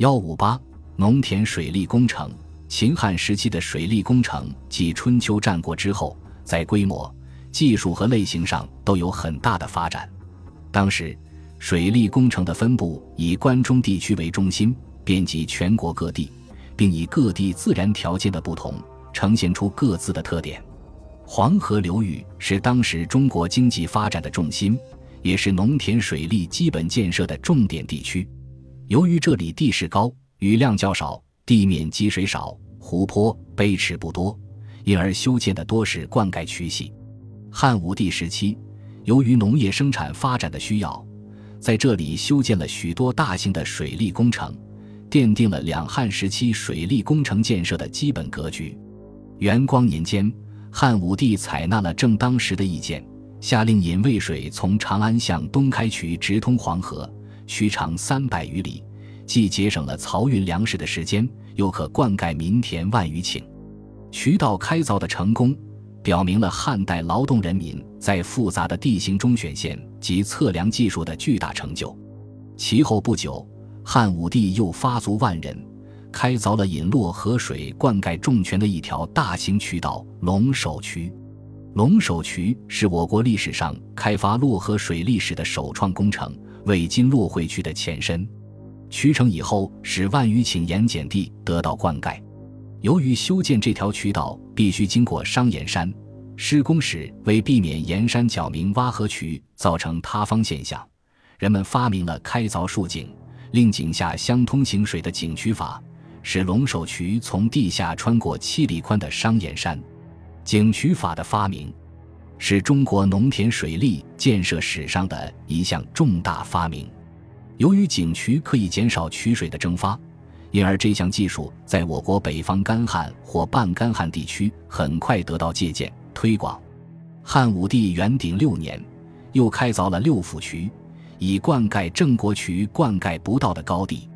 幺五八农田水利工程，秦汉时期的水利工程继春秋战国之后，在规模、技术和类型上都有很大的发展。当时，水利工程的分布以关中地区为中心，遍及全国各地，并以各地自然条件的不同，呈现出各自的特点。黄河流域是当时中国经济发展的重心，也是农田水利基本建设的重点地区。由于这里地势高，雨量较少，地面积水少，湖泊、碑池不多，因而修建的多是灌溉渠系。汉武帝时期，由于农业生产发展的需要，在这里修建了许多大型的水利工程，奠定了两汉时期水利工程建设的基本格局。元光年间，汉武帝采纳了正当时的意见，下令引渭水从长安向东开渠，直通黄河。渠长三百余里，既节省了漕运粮食的时间，又可灌溉民田万余顷。渠道开凿的成功，表明了汉代劳动人民在复杂的地形中选线及测量技术的巨大成就。其后不久，汉武帝又发足万人，开凿了引洛河水灌溉重泉的一条大型渠道——龙首渠。龙首渠是我国历史上开发洛河水利史的首创工程。为今洛会区的前身，渠成以后，使万余顷盐碱地得到灌溉。由于修建这条渠道必须经过商盐山，施工时为避免盐山角明挖河渠造成塌方现象，人们发明了开凿竖井，令井下相通行水的井渠法，使龙首渠从地下穿过七里宽的商盐山。井渠法的发明。是中国农田水利建设史上的一项重大发明。由于井渠可以减少渠水的蒸发，因而这项技术在我国北方干旱或半干旱地区很快得到借鉴推广。汉武帝元鼎六年，又开凿了六府渠，以灌溉郑国渠灌溉不到的高地。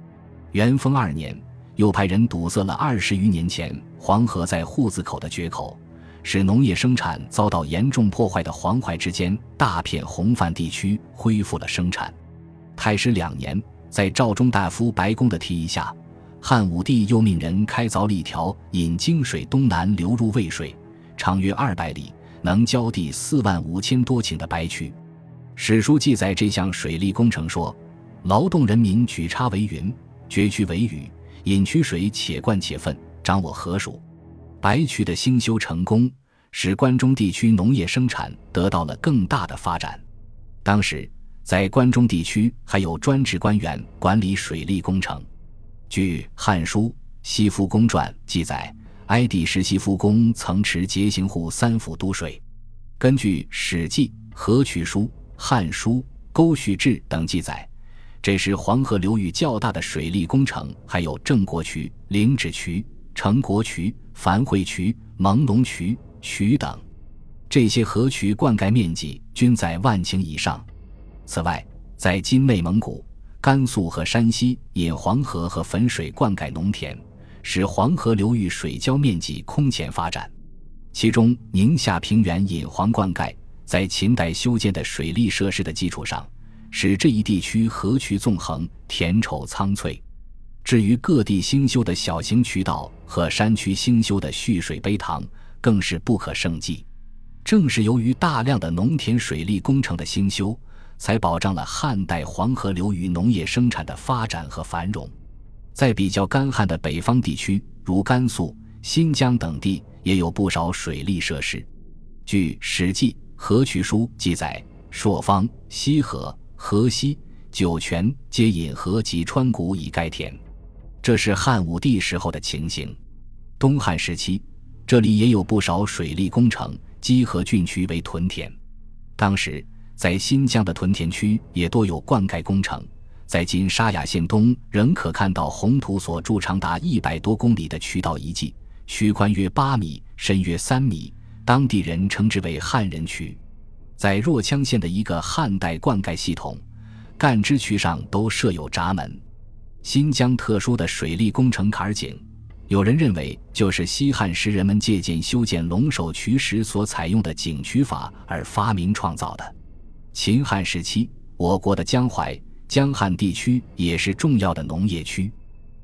元丰二年，又派人堵塞了二十余年前黄河在户子口的决口。使农业生产遭到严重破坏的黄淮之间大片洪泛地区恢复了生产。太史两年，在赵中大夫白公的提议下，汉武帝又命人开凿了一条引泾水东南流入渭水，长约二百里，能浇地四万五千多顷的白渠。史书记载这项水利工程说：“劳动人民举叉为云，决渠为雨，引渠水且灌且分，掌我何属？”白渠的兴修成功，使关中地区农业生产得到了更大的发展。当时，在关中地区还有专职官员管理水利工程。据《汉书·西夫公传》记载，哀帝时西夫公曾持节行户三府督水。根据《史记·河渠书》《汉书·沟渠志》等记载，这时黄河流域较大的水利工程还有郑国渠、灵趾渠、成国渠。樊会渠、蒙龙渠渠等，这些河渠灌溉面积均在万顷以上。此外，在今内蒙古、甘肃和山西，引黄河和汾水灌溉农田，使黄河流域水浇面积空前发展。其中，宁夏平原引黄灌溉，在秦代修建的水利设施的基础上，使这一地区河渠纵横，田畴苍翠。至于各地兴修的小型渠道和山区兴修的蓄水碑塘，更是不可胜计。正是由于大量的农田水利工程的兴修，才保障了汉代黄河流域农业生产的发展和繁荣。在比较干旱的北方地区，如甘肃、新疆等地，也有不少水利设施。据《史记·河渠书》记载，朔方、西河、河西、酒泉皆引河及川谷以盖田。这是汉武帝时候的情形。东汉时期，这里也有不少水利工程，集河郡区为屯田。当时，在新疆的屯田区也多有灌溉工程。在今沙雅县东，仍可看到红土所筑长达一百多公里的渠道遗迹，渠宽约八米，深约三米，当地人称之为汉人渠。在若羌县的一个汉代灌溉系统，干支渠上都设有闸门。新疆特殊的水利工程坎儿井，有人认为就是西汉时人们借鉴修建龙首渠时所采用的井渠法而发明创造的。秦汉时期，我国的江淮、江汉地区也是重要的农业区。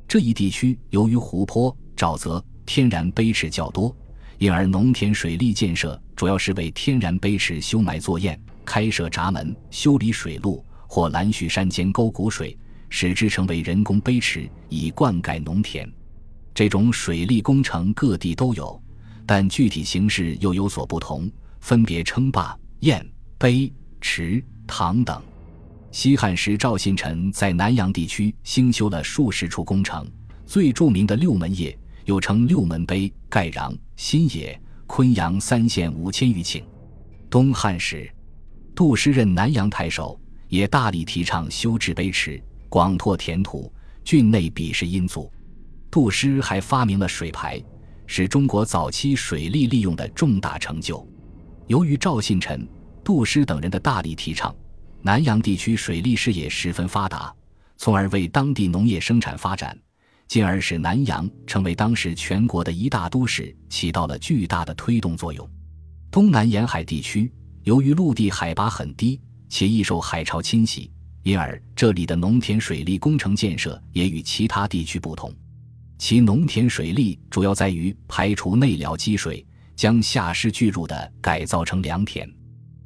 这一地区由于湖泊、沼泽、天然碑池较多，因而农田水利建设主要是为天然碑池修埋作堰、开设闸门、修理水路或拦蓄山间沟谷水，使之成为人工碑池，以灌溉农田。这种水利工程各地都有，但具体形式又有所不同，分别称坝、堰、碑、池、塘等。西汉时，赵信臣在南阳地区兴修了数十处工程，最著名的六门驿，又称六门碑，盖壤、新野、昆阳三县五千余顷。东汉时，杜师任南阳太守，也大力提倡修治碑池，广拓田土，郡内鄙视殷族。杜师还发明了水排，是中国早期水利利用的重大成就。由于赵信臣、杜师等人的大力提倡。南阳地区水利事业十分发达，从而为当地农业生产发展，进而使南阳成为当时全国的一大都市，起到了巨大的推动作用。东南沿海地区由于陆地海拔很低，且易受海潮侵袭，因而这里的农田水利工程建设也与其他地区不同。其农田水利主要在于排除内涝积水，将下施巨入的改造成良田。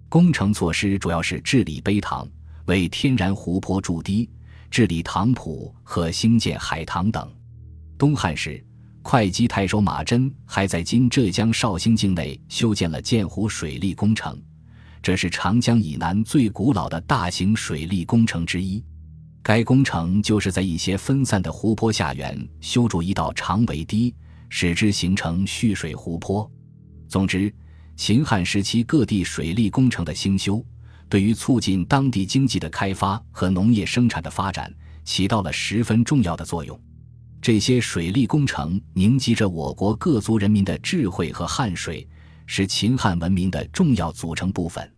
工程措施主要是治理碑塘、为天然湖泊筑堤、治理塘浦和兴建海塘等。东汉时，会稽太守马真还在今浙江绍兴境内修建了建湖水利工程，这是长江以南最古老的大型水利工程之一。该工程就是在一些分散的湖泊下缘修筑一道长围堤，使之形成蓄水湖泊。总之。秦汉时期各地水利工程的兴修，对于促进当地经济的开发和农业生产的发展起到了十分重要的作用。这些水利工程凝集着我国各族人民的智慧和汗水，是秦汉文明的重要组成部分。